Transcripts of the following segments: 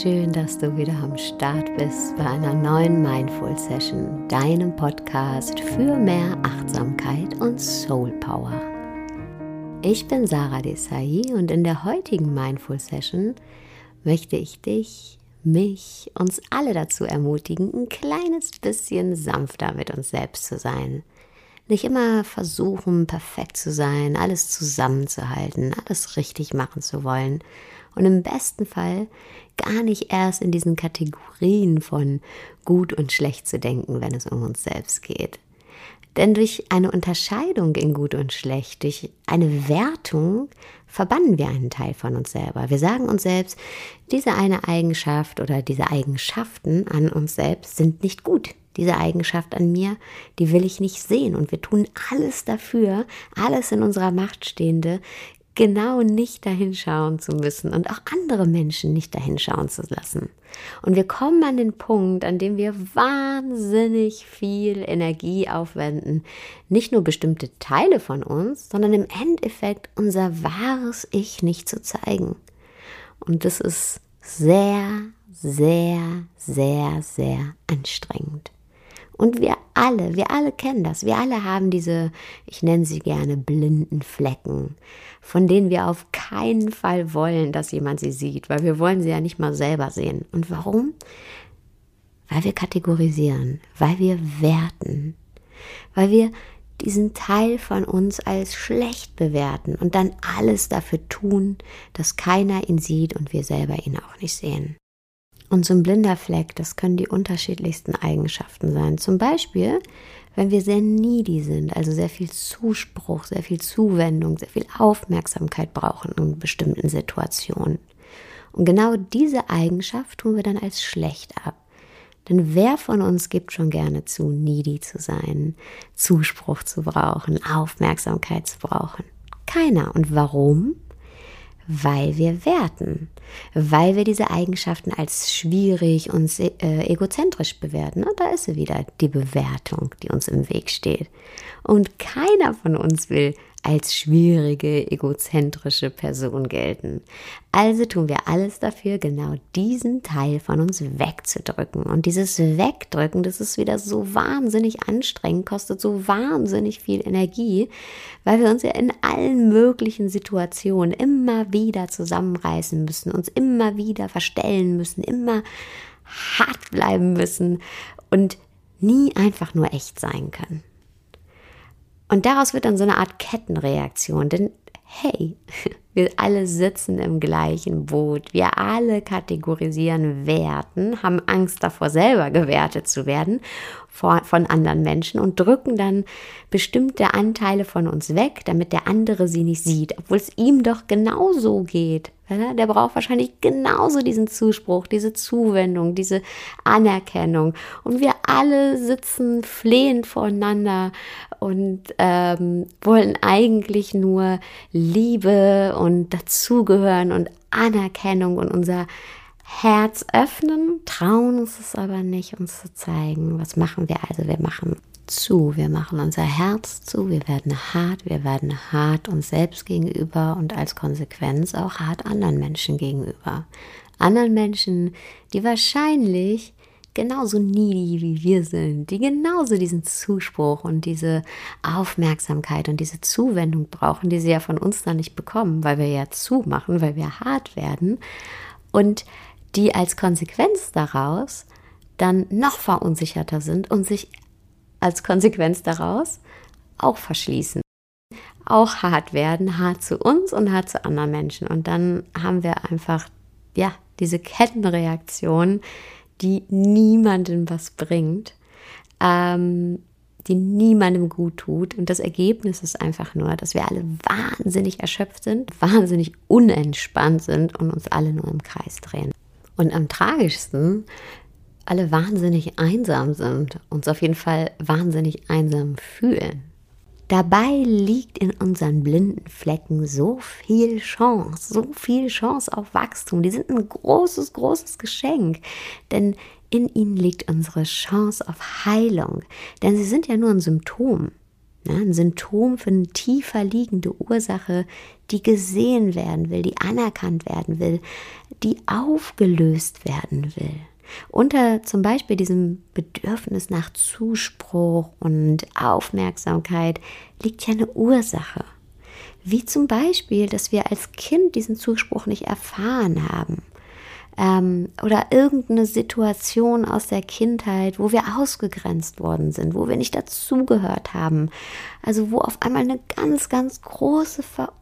schön, dass du wieder am Start bist bei einer neuen Mindful Session, deinem Podcast für mehr Achtsamkeit und Soul Power. Ich bin Sarah Desai und in der heutigen Mindful Session möchte ich dich, mich, uns alle dazu ermutigen, ein kleines bisschen sanfter mit uns selbst zu sein. Nicht immer versuchen, perfekt zu sein, alles zusammenzuhalten, alles richtig machen zu wollen und im besten Fall gar nicht erst in diesen Kategorien von gut und schlecht zu denken, wenn es um uns selbst geht. Denn durch eine Unterscheidung in gut und schlecht, durch eine Wertung, verbannen wir einen Teil von uns selber. Wir sagen uns selbst, diese eine Eigenschaft oder diese Eigenschaften an uns selbst sind nicht gut. Diese Eigenschaft an mir, die will ich nicht sehen. Und wir tun alles dafür, alles in unserer Macht Stehende, genau nicht dahinschauen zu müssen und auch andere Menschen nicht dahinschauen zu lassen. Und wir kommen an den Punkt, an dem wir wahnsinnig viel Energie aufwenden, nicht nur bestimmte Teile von uns, sondern im Endeffekt unser wahres Ich nicht zu zeigen. Und das ist sehr, sehr, sehr, sehr anstrengend. Und wir alle, wir alle kennen das. Wir alle haben diese, ich nenne sie gerne blinden Flecken, von denen wir auf keinen Fall wollen, dass jemand sie sieht, weil wir wollen sie ja nicht mal selber sehen. Und warum? Weil wir kategorisieren, weil wir werten, weil wir diesen Teil von uns als schlecht bewerten und dann alles dafür tun, dass keiner ihn sieht und wir selber ihn auch nicht sehen. Und so ein blinder Fleck, das können die unterschiedlichsten Eigenschaften sein. Zum Beispiel, wenn wir sehr needy sind, also sehr viel Zuspruch, sehr viel Zuwendung, sehr viel Aufmerksamkeit brauchen in bestimmten Situationen. Und genau diese Eigenschaft tun wir dann als schlecht ab. Denn wer von uns gibt schon gerne zu, needy zu sein, Zuspruch zu brauchen, Aufmerksamkeit zu brauchen? Keiner. Und warum? Weil wir werten, weil wir diese Eigenschaften als schwierig und äh, egozentrisch bewerten. Und da ist sie wieder, die Bewertung, die uns im Weg steht. Und keiner von uns will als schwierige, egozentrische Person gelten. Also tun wir alles dafür, genau diesen Teil von uns wegzudrücken. Und dieses Wegdrücken, das ist wieder so wahnsinnig anstrengend, kostet so wahnsinnig viel Energie, weil wir uns ja in allen möglichen Situationen immer wieder zusammenreißen müssen, uns immer wieder verstellen müssen, immer hart bleiben müssen und nie einfach nur echt sein können. Und daraus wird dann so eine Art Kettenreaktion, denn hey, wir alle sitzen im gleichen Boot, wir alle kategorisieren Werten, haben Angst davor, selber gewertet zu werden von anderen Menschen und drücken dann bestimmte Anteile von uns weg, damit der andere sie nicht sieht, obwohl es ihm doch genauso geht. Der braucht wahrscheinlich genauso diesen Zuspruch, diese Zuwendung, diese Anerkennung. Und wir alle sitzen flehend voreinander und ähm, wollen eigentlich nur Liebe und dazugehören und Anerkennung und unser Herz öffnen, trauen uns es aber nicht, uns zu zeigen. Was machen wir also? Wir machen zu, wir machen unser Herz zu, wir werden hart, wir werden hart uns selbst gegenüber und als Konsequenz auch hart anderen Menschen gegenüber. Anderen Menschen, die wahrscheinlich genauso needy wie wir sind, die genauso diesen Zuspruch und diese Aufmerksamkeit und diese Zuwendung brauchen, die sie ja von uns dann nicht bekommen, weil wir ja zumachen, weil wir hart werden und die als Konsequenz daraus dann noch verunsicherter sind und sich als Konsequenz daraus auch verschließen. Auch hart werden, hart zu uns und hart zu anderen Menschen. Und dann haben wir einfach, ja, diese Kettenreaktion, die niemandem was bringt, ähm, die niemandem gut tut. Und das Ergebnis ist einfach nur, dass wir alle wahnsinnig erschöpft sind, wahnsinnig unentspannt sind und uns alle nur im Kreis drehen. Und am tragischsten alle wahnsinnig einsam sind, uns auf jeden Fall wahnsinnig einsam fühlen. Dabei liegt in unseren blinden Flecken so viel Chance, so viel Chance auf Wachstum. Die sind ein großes, großes Geschenk, denn in ihnen liegt unsere Chance auf Heilung, denn sie sind ja nur ein Symptom. Ja, ein Symptom für eine tiefer liegende Ursache, die gesehen werden will, die anerkannt werden will, die aufgelöst werden will. Unter zum Beispiel diesem Bedürfnis nach Zuspruch und Aufmerksamkeit liegt ja eine Ursache. Wie zum Beispiel, dass wir als Kind diesen Zuspruch nicht erfahren haben ähm, oder irgendeine Situation aus der Kindheit, wo wir ausgegrenzt worden sind, wo wir nicht dazugehört haben. Also wo auf einmal eine ganz, ganz große Verunsicherung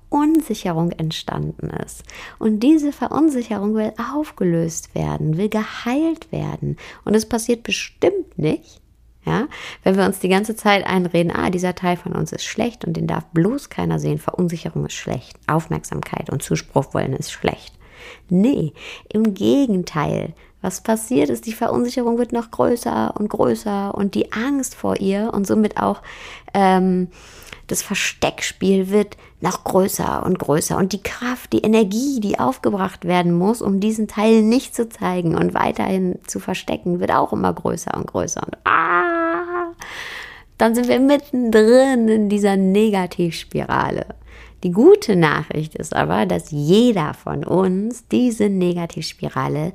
entstanden ist. Und diese Verunsicherung will aufgelöst werden, will geheilt werden. Und es passiert bestimmt nicht, ja, wenn wir uns die ganze Zeit einreden, ah, dieser Teil von uns ist schlecht und den darf bloß keiner sehen. Verunsicherung ist schlecht. Aufmerksamkeit und Zuspruch wollen ist schlecht. Nee, im Gegenteil. Was passiert ist, die Verunsicherung wird noch größer und größer und die Angst vor ihr und somit auch ähm, das Versteckspiel wird noch größer und größer und die Kraft, die Energie, die aufgebracht werden muss, um diesen Teil nicht zu zeigen und weiterhin zu verstecken, wird auch immer größer und größer und ah, dann sind wir mittendrin in dieser Negativspirale. Die gute Nachricht ist aber, dass jeder von uns diese Negativspirale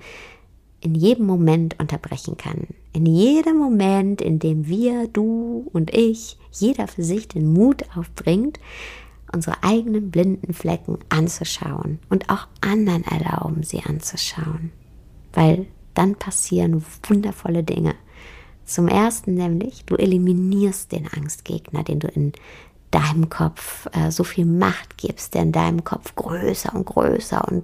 in jedem Moment unterbrechen kann. In jedem Moment, in dem wir, du und ich, jeder für sich den Mut aufbringt, unsere eigenen blinden Flecken anzuschauen und auch anderen erlauben, sie anzuschauen. Weil dann passieren wundervolle Dinge. Zum ersten nämlich, du eliminierst den Angstgegner, den du in deinem Kopf äh, so viel Macht gibst, der in deinem Kopf größer und größer und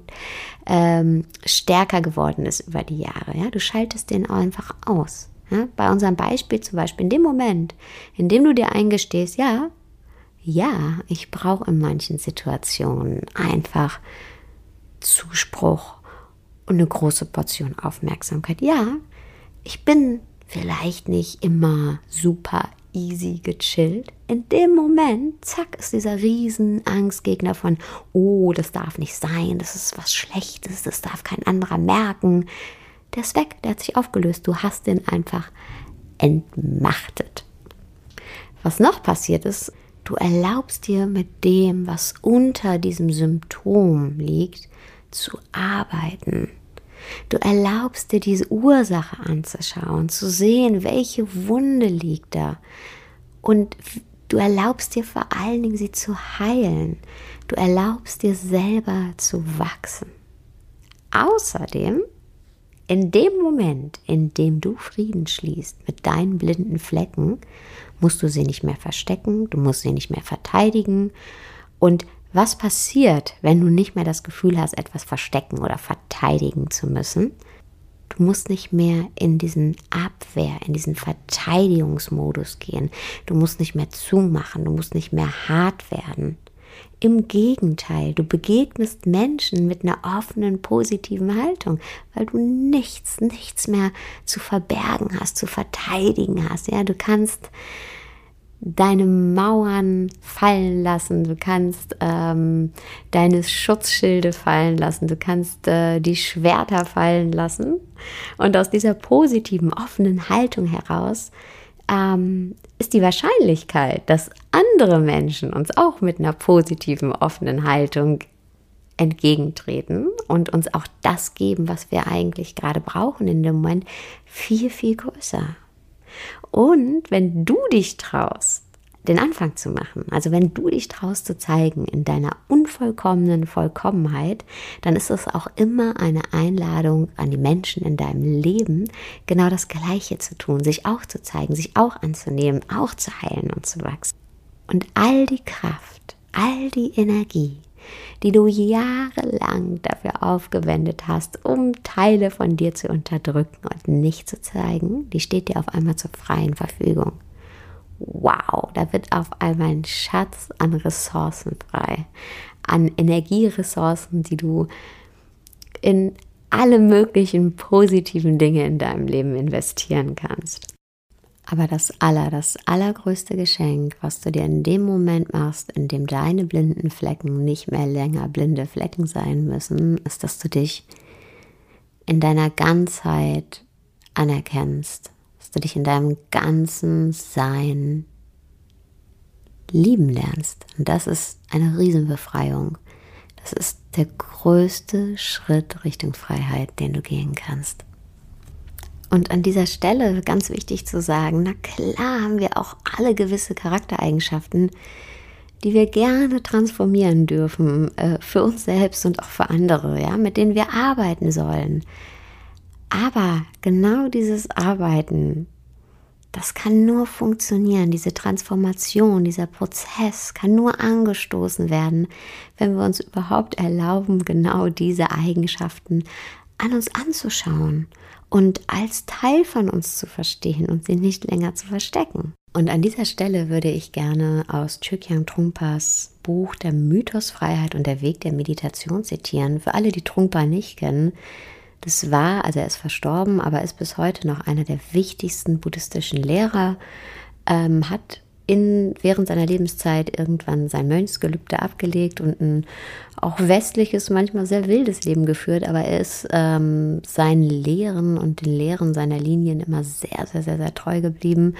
ähm, stärker geworden ist über die Jahre. Ja? Du schaltest den einfach aus. Ja? Bei unserem Beispiel zum Beispiel, in dem Moment, in dem du dir eingestehst, ja, ja, ich brauche in manchen Situationen einfach Zuspruch und eine große Portion Aufmerksamkeit. Ja, ich bin vielleicht nicht immer super easy gechillt. In dem Moment, zack, ist dieser riesen Angstgegner von, oh, das darf nicht sein, das ist was Schlechtes, das darf kein anderer merken. Der ist weg, der hat sich aufgelöst. Du hast den einfach entmachtet. Was noch passiert ist, du erlaubst dir mit dem, was unter diesem Symptom liegt, zu arbeiten. Du erlaubst dir diese Ursache anzuschauen, zu sehen, welche Wunde liegt da. Und du erlaubst dir vor allen Dingen, sie zu heilen. Du erlaubst dir selber zu wachsen. Außerdem, in dem Moment, in dem du Frieden schließt mit deinen blinden Flecken, musst du sie nicht mehr verstecken, du musst sie nicht mehr verteidigen und was passiert, wenn du nicht mehr das Gefühl hast, etwas verstecken oder verteidigen zu müssen? Du musst nicht mehr in diesen Abwehr, in diesen Verteidigungsmodus gehen. Du musst nicht mehr zumachen, du musst nicht mehr hart werden. Im Gegenteil, du begegnest Menschen mit einer offenen, positiven Haltung, weil du nichts, nichts mehr zu verbergen hast, zu verteidigen hast. Ja, du kannst deine Mauern fallen lassen, du kannst ähm, deine Schutzschilde fallen lassen, du kannst äh, die Schwerter fallen lassen. Und aus dieser positiven, offenen Haltung heraus ähm, ist die Wahrscheinlichkeit, dass andere Menschen uns auch mit einer positiven, offenen Haltung entgegentreten und uns auch das geben, was wir eigentlich gerade brauchen in dem Moment, viel, viel größer. Und wenn du dich traust, den Anfang zu machen, also wenn du dich traust zu zeigen in deiner unvollkommenen Vollkommenheit, dann ist es auch immer eine Einladung an die Menschen in deinem Leben, genau das Gleiche zu tun, sich auch zu zeigen, sich auch anzunehmen, auch zu heilen und zu wachsen. Und all die Kraft, all die Energie, die du jahrelang dafür aufgewendet hast, um Teile von dir zu unterdrücken und nicht zu zeigen, die steht dir auf einmal zur freien Verfügung. Wow, da wird auf einmal ein Schatz an Ressourcen frei, an Energieressourcen, die du in alle möglichen positiven Dinge in deinem Leben investieren kannst. Aber das aller, das allergrößte Geschenk, was du dir in dem Moment machst, in dem deine blinden Flecken nicht mehr länger blinde Flecken sein müssen, ist, dass du dich in deiner Ganzheit anerkennst, dass du dich in deinem ganzen Sein lieben lernst. Und das ist eine Riesenbefreiung. Das ist der größte Schritt Richtung Freiheit, den du gehen kannst. Und an dieser Stelle ganz wichtig zu sagen, na klar haben wir auch alle gewisse Charaktereigenschaften, die wir gerne transformieren dürfen äh, für uns selbst und auch für andere, ja, mit denen wir arbeiten sollen. Aber genau dieses Arbeiten, das kann nur funktionieren, diese Transformation, dieser Prozess kann nur angestoßen werden, wenn wir uns überhaupt erlauben, genau diese Eigenschaften an uns anzuschauen und als Teil von uns zu verstehen und sie nicht länger zu verstecken. Und an dieser Stelle würde ich gerne aus Chökyam Trungpas Buch Der Mythosfreiheit und der Weg der Meditation zitieren. Für alle, die Trungpa nicht kennen, das war, also er ist verstorben, aber ist bis heute noch einer der wichtigsten buddhistischen Lehrer, ähm, hat in, während seiner Lebenszeit irgendwann sein Mönchsgelübde abgelegt und ein auch westliches, manchmal sehr wildes Leben geführt, aber er ist ähm, seinen Lehren und den Lehren seiner Linien immer sehr, sehr, sehr, sehr treu geblieben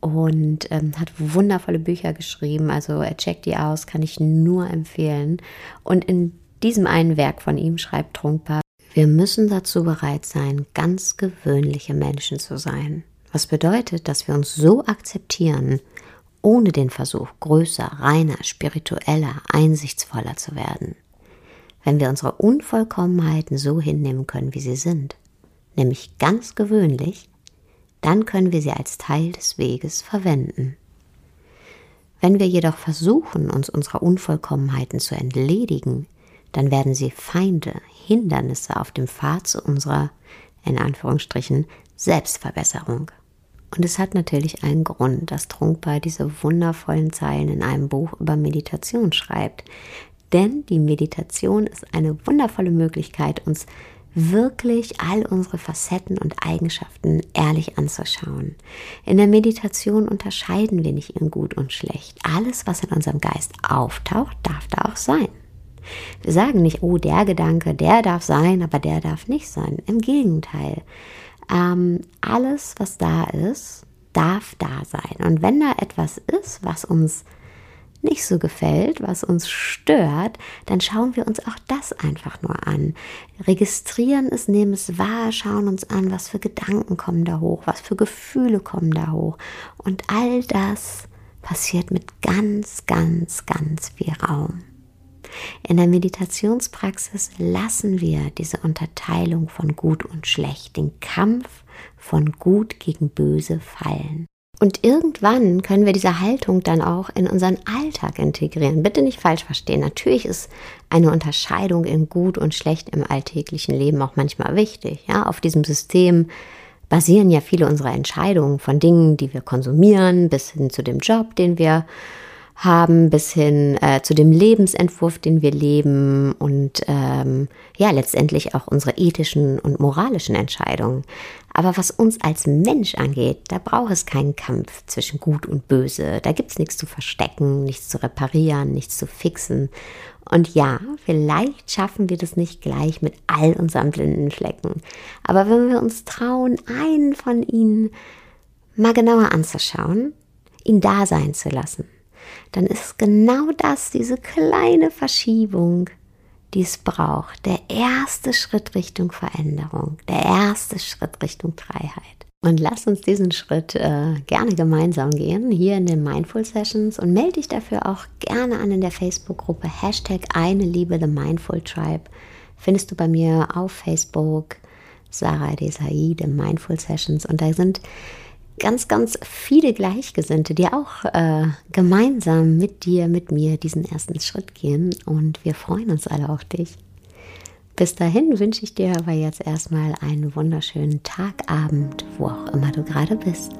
und ähm, hat wundervolle Bücher geschrieben. Also er checkt die aus, kann ich nur empfehlen. Und in diesem einen Werk von ihm schreibt Trunkpa, wir müssen dazu bereit sein, ganz gewöhnliche Menschen zu sein. Was bedeutet, dass wir uns so akzeptieren, ohne den Versuch, größer, reiner, spiritueller, einsichtsvoller zu werden. Wenn wir unsere Unvollkommenheiten so hinnehmen können, wie sie sind, nämlich ganz gewöhnlich, dann können wir sie als Teil des Weges verwenden. Wenn wir jedoch versuchen, uns unserer Unvollkommenheiten zu entledigen, dann werden sie Feinde, Hindernisse auf dem Pfad zu unserer, in Anführungsstrichen, Selbstverbesserung. Und es hat natürlich einen Grund, dass Trunkpa diese wundervollen Zeilen in einem Buch über Meditation schreibt. Denn die Meditation ist eine wundervolle Möglichkeit, uns wirklich all unsere Facetten und Eigenschaften ehrlich anzuschauen. In der Meditation unterscheiden wir nicht in gut und schlecht. Alles, was in unserem Geist auftaucht, darf da auch sein. Wir sagen nicht, oh, der Gedanke, der darf sein, aber der darf nicht sein. Im Gegenteil. Ähm, alles, was da ist, darf da sein. Und wenn da etwas ist, was uns nicht so gefällt, was uns stört, dann schauen wir uns auch das einfach nur an. Registrieren es, nehmen es wahr, schauen uns an, was für Gedanken kommen da hoch, was für Gefühle kommen da hoch. Und all das passiert mit ganz, ganz, ganz viel Raum. In der Meditationspraxis lassen wir diese Unterteilung von gut und schlecht, den Kampf von gut gegen böse fallen. Und irgendwann können wir diese Haltung dann auch in unseren Alltag integrieren. Bitte nicht falsch verstehen. Natürlich ist eine Unterscheidung in gut und schlecht im alltäglichen Leben auch manchmal wichtig. Ja, auf diesem System basieren ja viele unserer Entscheidungen von Dingen, die wir konsumieren, bis hin zu dem Job, den wir haben, bis hin äh, zu dem Lebensentwurf, den wir leben und ähm, ja, letztendlich auch unsere ethischen und moralischen Entscheidungen. Aber was uns als Mensch angeht, da braucht es keinen Kampf zwischen Gut und Böse. Da gibt es nichts zu verstecken, nichts zu reparieren, nichts zu fixen. Und ja, vielleicht schaffen wir das nicht gleich mit all unseren blinden Flecken. Aber wenn wir uns trauen, einen von ihnen mal genauer anzuschauen, ihn da sein zu lassen, dann ist genau das, diese kleine Verschiebung, die es braucht. Der erste Schritt Richtung Veränderung, der erste Schritt Richtung Freiheit. Und lass uns diesen Schritt äh, gerne gemeinsam gehen, hier in den Mindful Sessions und melde dich dafür auch gerne an in der Facebook-Gruppe Hashtag eine Liebe The Mindful Tribe. Findest du bei mir auf Facebook Sarah Desai, The Mindful Sessions und da sind ganz, ganz viele Gleichgesinnte, die auch äh, gemeinsam mit dir, mit mir diesen ersten Schritt gehen. Und wir freuen uns alle auf dich. Bis dahin wünsche ich dir aber jetzt erstmal einen wunderschönen Tag, Abend, wo auch immer du gerade bist.